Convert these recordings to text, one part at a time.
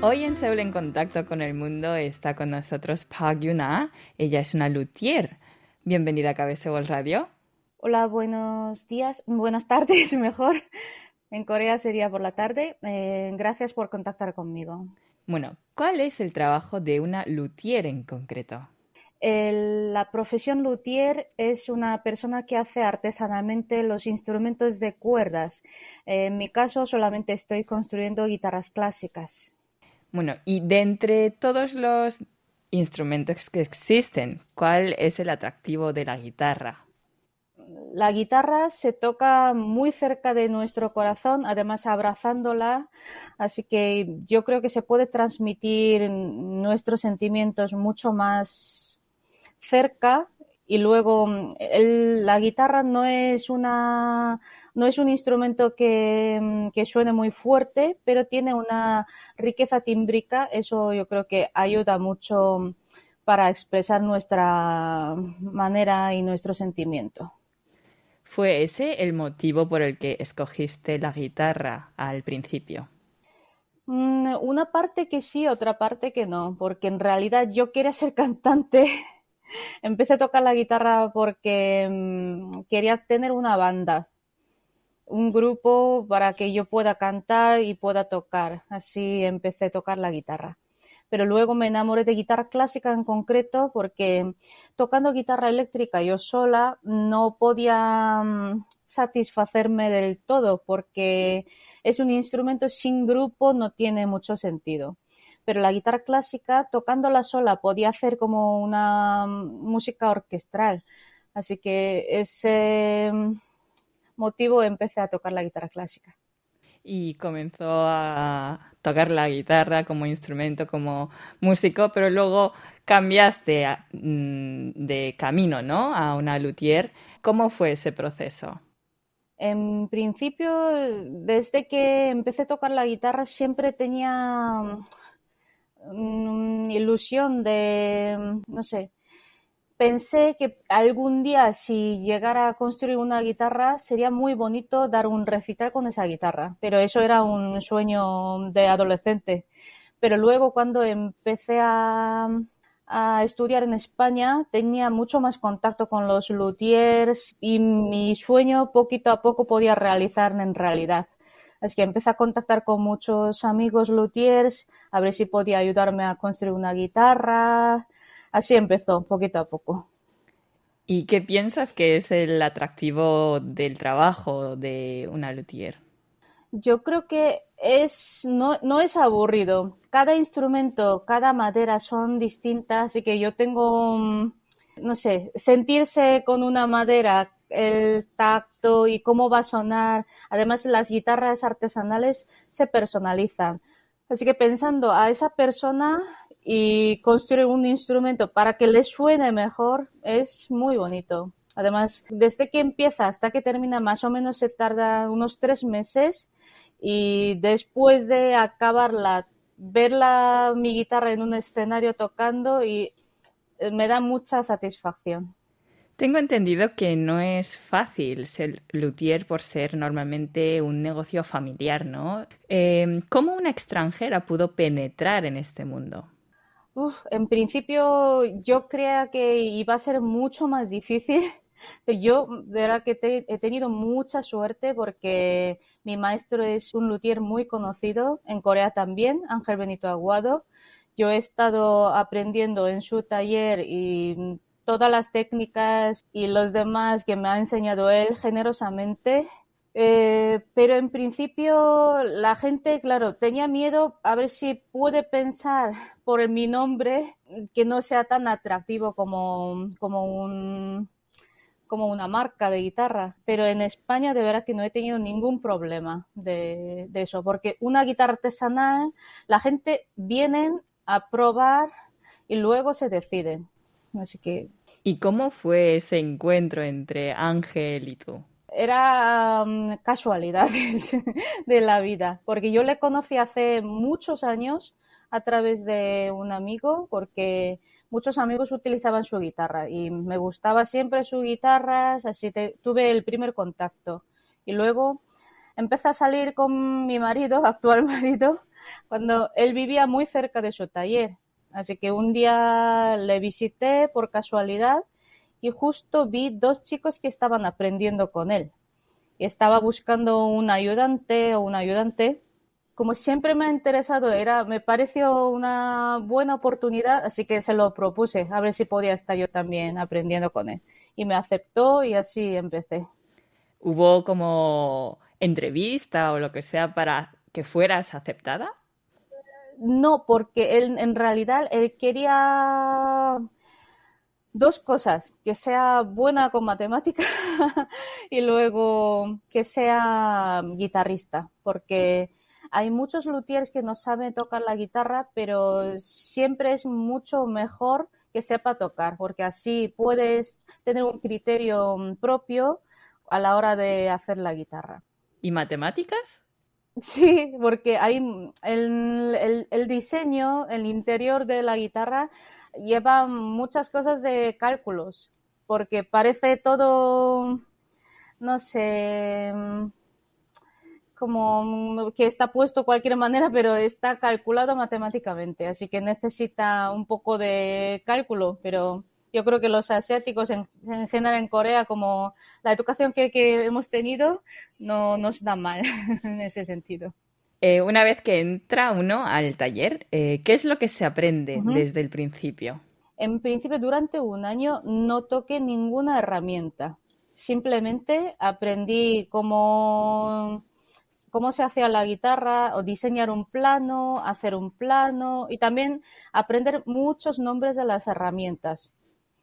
Hoy en Seúl en Contacto con el Mundo está con nosotros Park Yuna. Ella es una luthier. Bienvenida a Seúl Radio. Hola, buenos días, buenas tardes mejor. En Corea sería por la tarde. Eh, gracias por contactar conmigo. Bueno, ¿cuál es el trabajo de una luthier en concreto? la profesión luthier es una persona que hace artesanalmente los instrumentos de cuerdas. En mi caso solamente estoy construyendo guitarras clásicas. Bueno, y de entre todos los instrumentos que existen, ¿cuál es el atractivo de la guitarra? La guitarra se toca muy cerca de nuestro corazón, además abrazándola, así que yo creo que se puede transmitir nuestros sentimientos mucho más cerca y luego la guitarra no es una no es un instrumento que, que, suene muy fuerte, pero tiene una riqueza tímbrica. Eso yo creo que ayuda mucho para expresar nuestra manera y nuestro sentimiento. ¿Fue ese el motivo por el que escogiste la guitarra al principio? Mm, una parte que sí, otra parte que no, porque en realidad yo quería ser cantante. Empecé a tocar la guitarra porque mm, quería tener una banda un grupo para que yo pueda cantar y pueda tocar. Así empecé a tocar la guitarra. Pero luego me enamoré de guitarra clásica en concreto porque tocando guitarra eléctrica yo sola no podía mm, satisfacerme del todo porque es un instrumento sin grupo, no tiene mucho sentido. Pero la guitarra clásica, tocándola sola, podía hacer como una mm, música orquestral. Así que ese mm, motivo empecé a tocar la guitarra clásica. Y comenzó a tocar la guitarra como instrumento, como músico, pero luego cambiaste mm, de camino, ¿no? A una luthier. ¿Cómo fue ese proceso? En principio, desde que empecé a tocar la guitarra, siempre tenía mm, ilusión de, no sé, pensé que algún día si llegara a construir una guitarra sería muy bonito dar un recital con esa guitarra, pero eso era un sueño de adolescente. Pero luego cuando empecé a, estudiar en España tenía mucho más contacto con los luthiers y mi sueño poquito a poco podía realizar en realidad. Así que empecé a contactar con muchos amigos luthiers a ver si podía ayudarme a construir una guitarra, así empezó, poquito a poco. ¿Y qué piensas que es el atractivo del trabajo de una luthier? Yo creo que es, no, no es aburrido. Cada instrumento, cada madera son distintas, así que yo tengo, no sé, sentirse con una madera, el tacto y cómo va a sonar. Además, las guitarras artesanales se personalizan. Así que pensando a esa persona, y construir un instrumento para que le suene mejor es muy bonito. Además, desde que empieza hasta que termina, más o menos se tarda unos tres meses y después de acabarla, ver mi guitarra en un escenario tocando y eh, me da mucha satisfacción. Tengo entendido que no es fácil ser luthier por ser normalmente un negocio familiar, ¿no? Eh, ¿Cómo una extranjera pudo penetrar en este mundo? En principio yo creía que iba a ser mucho más difícil, pero yo de verdad que he tenido mucha suerte porque mi maestro es un luthier muy conocido en Corea también, Ángel Benito Aguado. Yo he estado aprendiendo en su taller y todas las técnicas y los demás que me ha enseñado él generosamente eh, pero en principio la gente, claro, tenía miedo a ver si puede pensar por mi nombre que no sea tan atractivo como, como, un, como una marca de guitarra. Pero en España de verdad que no he tenido ningún problema de, eso, porque una guitarra artesanal, la gente viene a probar y luego se deciden. Así que... ¿Y cómo fue ese encuentro entre Ángel y tú? Era mm, casualidades de la vida, porque yo le conocí hace muchos años a través de un amigo, porque muchos amigos utilizaban su guitarra y me gustaba siempre su guitarra, así tuve el primer contacto. Y luego empecé a salir con mi marido, actual marido, cuando él vivía muy cerca de su taller. Así que un día le visité por casualidad y justo vi dos chicos que estaban aprendiendo con él. Estaba buscando un ayudante o un ayudante. Como siempre me ha interesado, era, me pareció una buena oportunidad, así que se lo propuse, a ver si podía estar yo también aprendiendo con él. Y me aceptó y así empecé. ¿Hubo como entrevista o lo que sea para que fueras aceptada? No, porque él en realidad él quería dos cosas, que sea buena con matemáticas y luego que sea guitarrista, porque hay muchos luthiers que no saben tocar la guitarra, pero siempre es mucho mejor que sepa tocar, porque así puedes tener un criterio propio a la hora de hacer la guitarra. ¿Y matemáticas? Sí, porque hay el, el, diseño, el interior de la guitarra lleva muchas cosas de cálculos, porque parece todo, no sé, como que está puesto de cualquier manera, pero está calculado matemáticamente, así que necesita un poco de cálculo, pero yo creo que los asiáticos en, general en Corea, como la educación que, hemos tenido, no nos da mal en ese sentido. Eh, una vez que entra uno al taller, eh, ¿qué es lo que se aprende desde el principio? En principio, durante un año no toqué ninguna herramienta. Simplemente aprendí cómo, cómo se hacía la guitarra o diseñar un plano, hacer un plano y también aprender muchos nombres de las herramientas.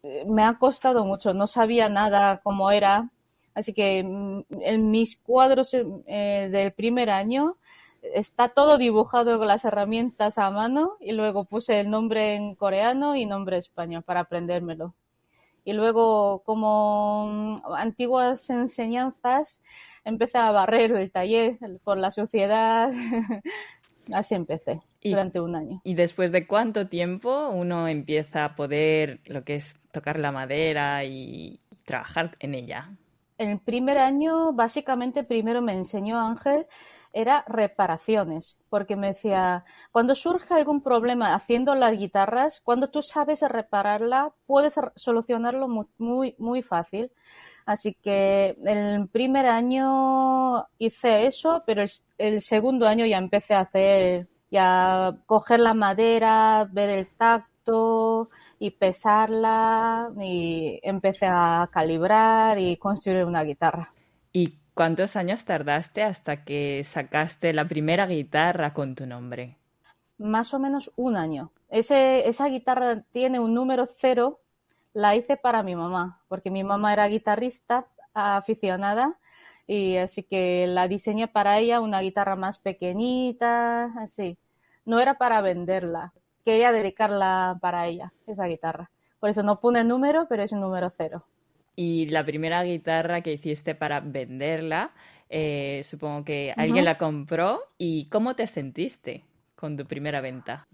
Eh, me ha costado mucho, no sabía nada cómo era, así que mm, en mis cuadros del primer año está todo dibujado con las herramientas a mano y luego puse el nombre en coreano y nombre español para aprendérmelo. Y luego, como antiguas enseñanzas, empecé a barrer el taller por la suciedad. Así empecé durante un año. ¿Y después de cuánto tiempo uno empieza a poder lo que es tocar la madera y trabajar en ella? El primer año, básicamente, primero me enseñó Ángel era reparaciones, porque me decía, cuando surge algún problema haciendo las guitarras, cuando tú sabes repararla, puedes solucionarlo muy, muy, fácil. Así que el primer año hice eso, pero el, segundo año ya empecé a hacer, ya coger la madera, ver el tacto y pesarla y empecé a calibrar y construir una guitarra. ¿Y ¿Cuántos años tardaste hasta que sacaste la primera guitarra con tu nombre? Más o menos un año. esa guitarra tiene un número cero, la hice para mi mamá, porque mi mamá era guitarrista aficionada y así que la diseñé para ella una guitarra más pequeñita, así. No era para venderla, quería dedicarla para ella, esa guitarra. Por eso no pone número, pero es número cero. Y la primera guitarra que hiciste para venderla, eh, supongo que alguien la compró. ¿Y cómo te sentiste con tu primera venta?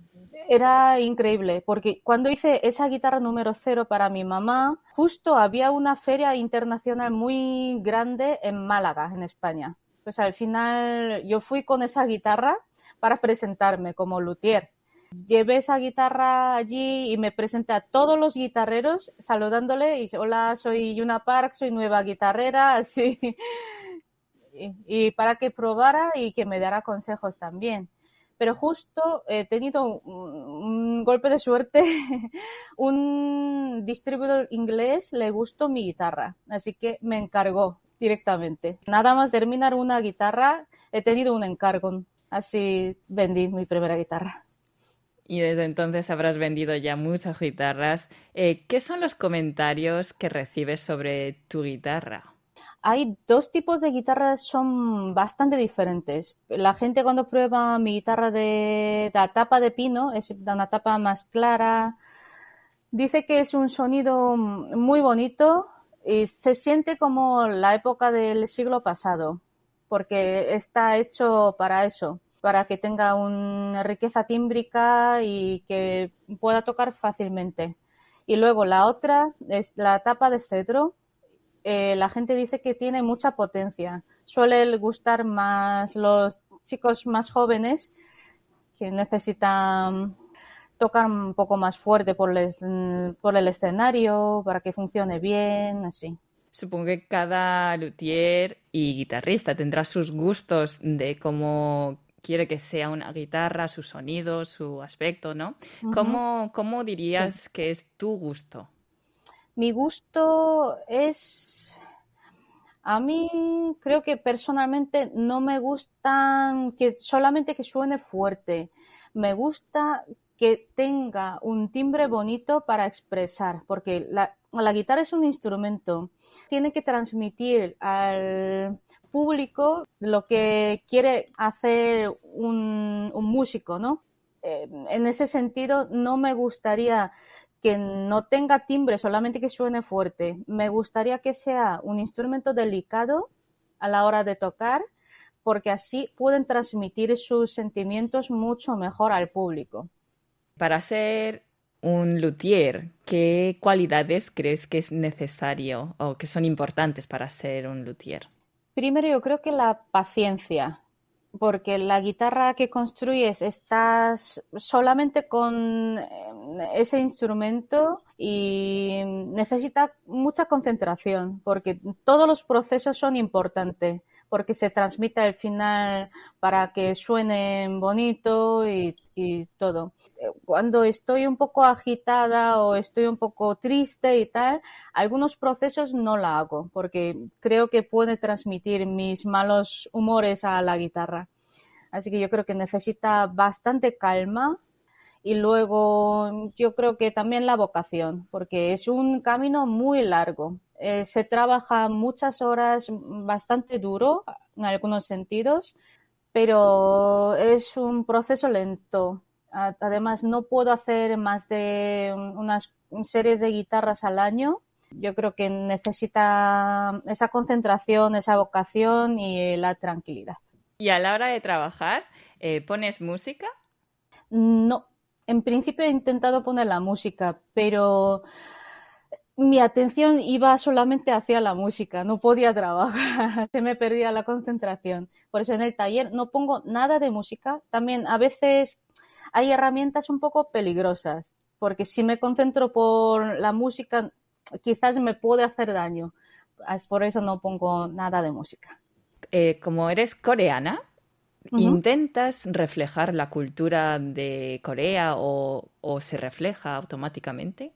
Era increíble, porque cuando hice esa guitarra número cero para mi mamá, justo había una feria internacional muy grande en Málaga, en España. Pues al final yo fui con esa guitarra para presentarme como luthier llevé esa guitarra allí y me presenté a todos los guitarreros saludándole y hola, soy Yuna Park, soy nueva guitarrera, así. Y, para que probara y que me diera consejos también. Pero justo he tenido un, golpe de suerte, un distribuidor inglés le gustó mi guitarra, así que me encargó directamente. Nada más terminar una guitarra, he tenido un encargo, así vendí mi primera guitarra y desde entonces habrás vendido ya muchas guitarras. Eh, ¿Qué son los comentarios que recibes sobre tu guitarra? Hay dos tipos de guitarras, son bastante diferentes. La gente cuando prueba mi guitarra de, la tapa de pino, es una tapa más clara, dice que es un sonido muy bonito y se siente como la época del siglo pasado, porque está hecho para eso para que tenga una riqueza tímbrica y que pueda tocar fácilmente. Y luego la otra es la tapa de cedro. Eh, la gente dice que tiene mucha potencia. Suele gustar más los chicos más jóvenes que necesitan tocar un poco más fuerte por por el escenario para que funcione bien, así. Supongo que cada luthier y guitarrista tendrá sus gustos de cómo quiere que sea una guitarra, su sonido, su aspecto, ¿no? ¿Cómo, ¿Cómo, dirías que es tu gusto? Mi gusto es... A mí creo que personalmente no me gustan que solamente que suene fuerte. Me gusta que tenga un timbre bonito para expresar, porque la, la guitarra es un instrumento. Tiene que transmitir al público lo que quiere hacer un, músico, ¿no? Eh, en ese sentido, no me gustaría que no tenga timbre, solamente que suene fuerte. Me gustaría que sea un instrumento delicado a la hora de tocar, porque así pueden transmitir sus sentimientos mucho mejor al público. Para ser un luthier, ¿qué cualidades crees que es necesario o que son importantes para ser un luthier? Primero yo creo que la paciencia, porque la guitarra que construyes estás solamente con eh, ese instrumento y necesita mucha concentración, porque todos los procesos son importantes porque se transmite al final para que suene bonito y, todo. Cuando estoy un poco agitada o estoy un poco triste y tal, algunos procesos no la hago porque creo que puede transmitir mis malos humores a la guitarra. Así que yo creo que necesita bastante calma y luego yo creo que también la vocación, porque es un camino muy largo. Eh, se trabaja muchas horas, bastante duro en algunos sentidos, pero es un proceso lento. Además, no puedo hacer más de unas series de guitarras al año. Yo creo que necesita esa concentración, esa vocación y la tranquilidad. ¿Y a la hora de trabajar, eh, pones música? No, en principio he intentado poner la música, pero mi atención iba solamente hacia la música, no podía trabajar, se me perdía la concentración. Por eso en el taller no pongo nada de música. También a veces hay herramientas un poco peligrosas, porque si me concentro por la música, quizás me puede hacer daño. Por eso no pongo nada de música. Eh, como eres coreana, ¿intentas reflejar la cultura de Corea o se refleja automáticamente?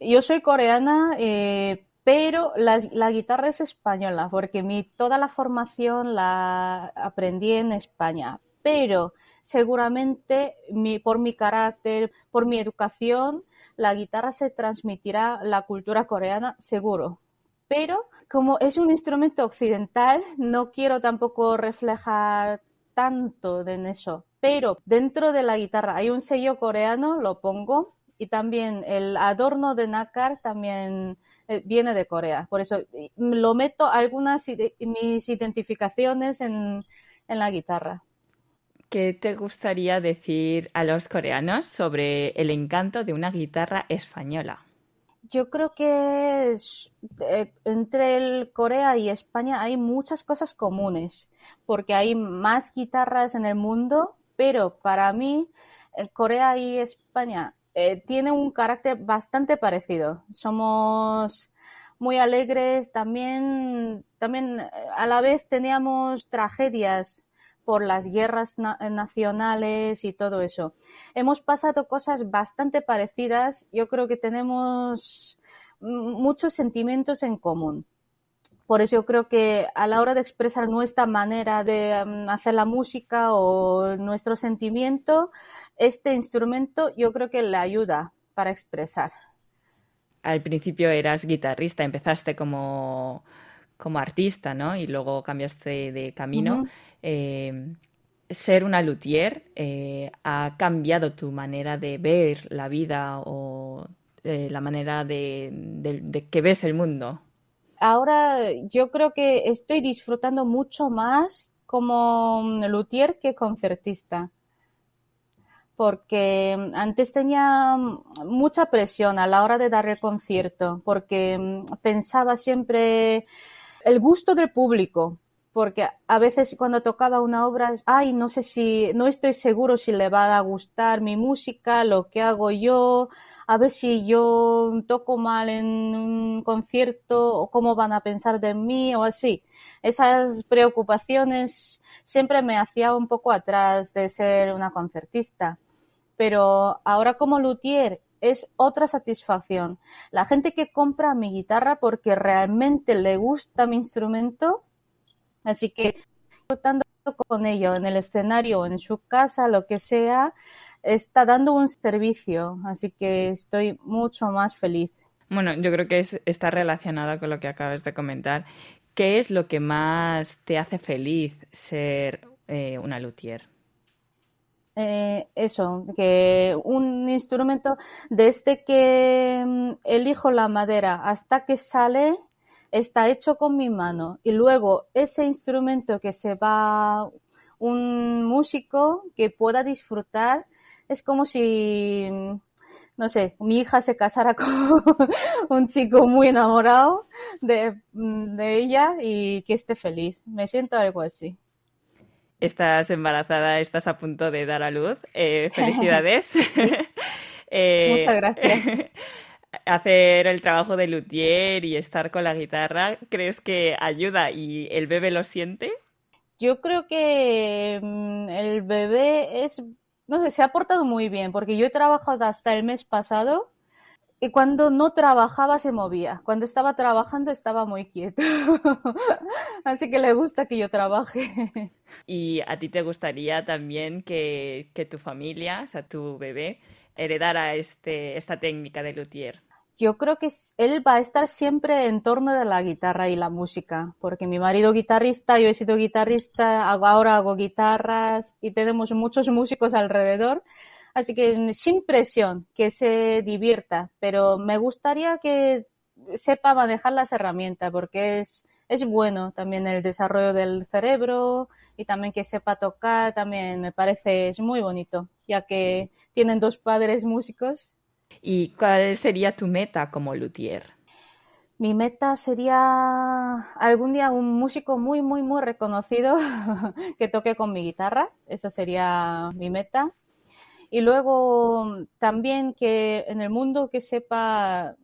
Yo soy coreana, eh, pero la, guitarra es española, porque mi, toda la formación la aprendí en España. Pero seguramente por mi carácter, por mi educación, la guitarra se transmitirá la cultura coreana seguro. Pero como es un instrumento occidental, no quiero tampoco reflejar tanto en eso. Pero dentro de la guitarra hay un sello coreano, lo pongo, y también el adorno de nácar también eh, viene de Corea. Por eso lo meto algunas mis identificaciones en, en la guitarra. ¿Qué te gustaría decir a los coreanos sobre el encanto de una guitarra española? Yo creo que eh, entre Corea y España hay muchas cosas comunes, porque hay más guitarras en el mundo, pero para mí Corea y España eh, tiene un carácter bastante parecido. Somos muy alegres, también, también eh, a la vez teníamos tragedias por las guerras nacionales y todo eso. Hemos pasado cosas bastante parecidas. Yo creo que tenemos muchos sentimientos en común. Por eso yo creo que a la hora de expresar nuestra manera de mm, hacer la música o nuestro sentimiento, este instrumento yo creo que le ayuda para expresar. Al principio eras guitarrista, empezaste como, como artista, ¿no? Y luego cambiaste de camino. Eh, ser una luthier eh, ha cambiado tu manera de ver la vida o eh, la manera de que ves el mundo ahora yo creo que estoy disfrutando mucho más como luthier que concertista. Porque antes tenía mucha presión a la hora de dar el concierto, porque pensaba siempre el gusto del público. porque a veces cuando tocaba una obra, ay, no sé si, no estoy seguro si le va a gustar mi música, lo que hago yo, a ver si yo toco mal en un concierto o cómo van a pensar de mí o así. Esas preocupaciones siempre me hacía un poco atrás de ser una concertista. Pero ahora como luthier es otra satisfacción. La gente que compra mi guitarra porque realmente le gusta mi instrumento, así que disfrutando con ello en el escenario, en su casa, lo que sea, está dando un servicio, así que estoy mucho más feliz. Bueno, yo creo que está relacionado con lo que acabas de comentar. ¿Qué es lo que más te hace feliz ser eh, una luthier? Eh, eso, que un instrumento desde que mm, elijo la madera hasta que sale está hecho con mi mano y luego ese instrumento que se va un músico que pueda disfrutar es como si no sé, mi hija se casara con un chico muy enamorado de, mm, de ella y que esté feliz. Me siento algo así estás embarazada, estás a punto de dar a luz. Eh, felicidades. Eh, Muchas gracias. Hacer el trabajo de luthier y estar con la guitarra, ¿crees que ayuda y el bebé lo siente? Yo creo que mm, el bebé es, no sé, se ha portado muy bien, porque yo he trabajado hasta el mes pasado y cuando no trabajaba se movía. Cuando estaba trabajando estaba muy quieto. Así que le gusta que yo trabaje. ¿Y a ti te gustaría también que, tu familia, o sea, tu bebé, heredara este, esta técnica de luthier? Yo creo que él va a estar siempre en torno de la guitarra y la música, porque mi marido guitarrista, yo he sido guitarrista, ahora hago guitarras y tenemos muchos músicos alrededor. Así que sin presión, que se divierta, pero me gustaría que sepa manejar las herramientas porque es, es bueno también el desarrollo del cerebro y también que sepa tocar, también me parece es muy bonito, ya que tienen dos padres músicos. ¿Y cuál sería tu meta como luthier? Mi meta sería algún día un músico muy, muy, muy reconocido que toque con mi guitarra. Eso sería mi meta. Y luego también que en el mundo que sepa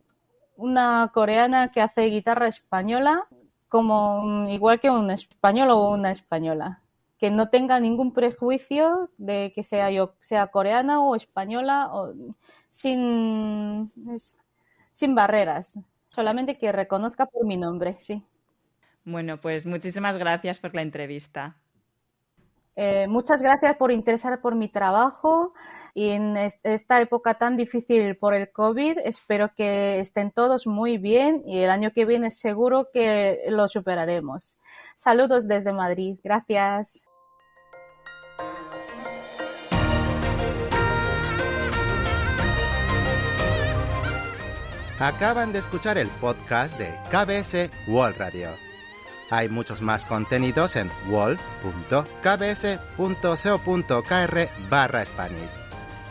una coreana que hace guitarra española como igual que un español o una española que no tenga ningún prejuicio de que sea yo sea coreana o española o sin sin barreras solamente que reconozca por mi nombre sí. Bueno pues muchísimas gracias por la entrevista. Eh, muchas gracias por interesar por mi trabajo y en esta época tan difícil por el COVID. Espero que estén todos muy bien y el año que viene seguro que lo superaremos. Saludos desde Madrid. Gracias. Acaban de escuchar el podcast de KBS World Radio. Hay muchos más contenidos en wall.kbs.co.kr barra.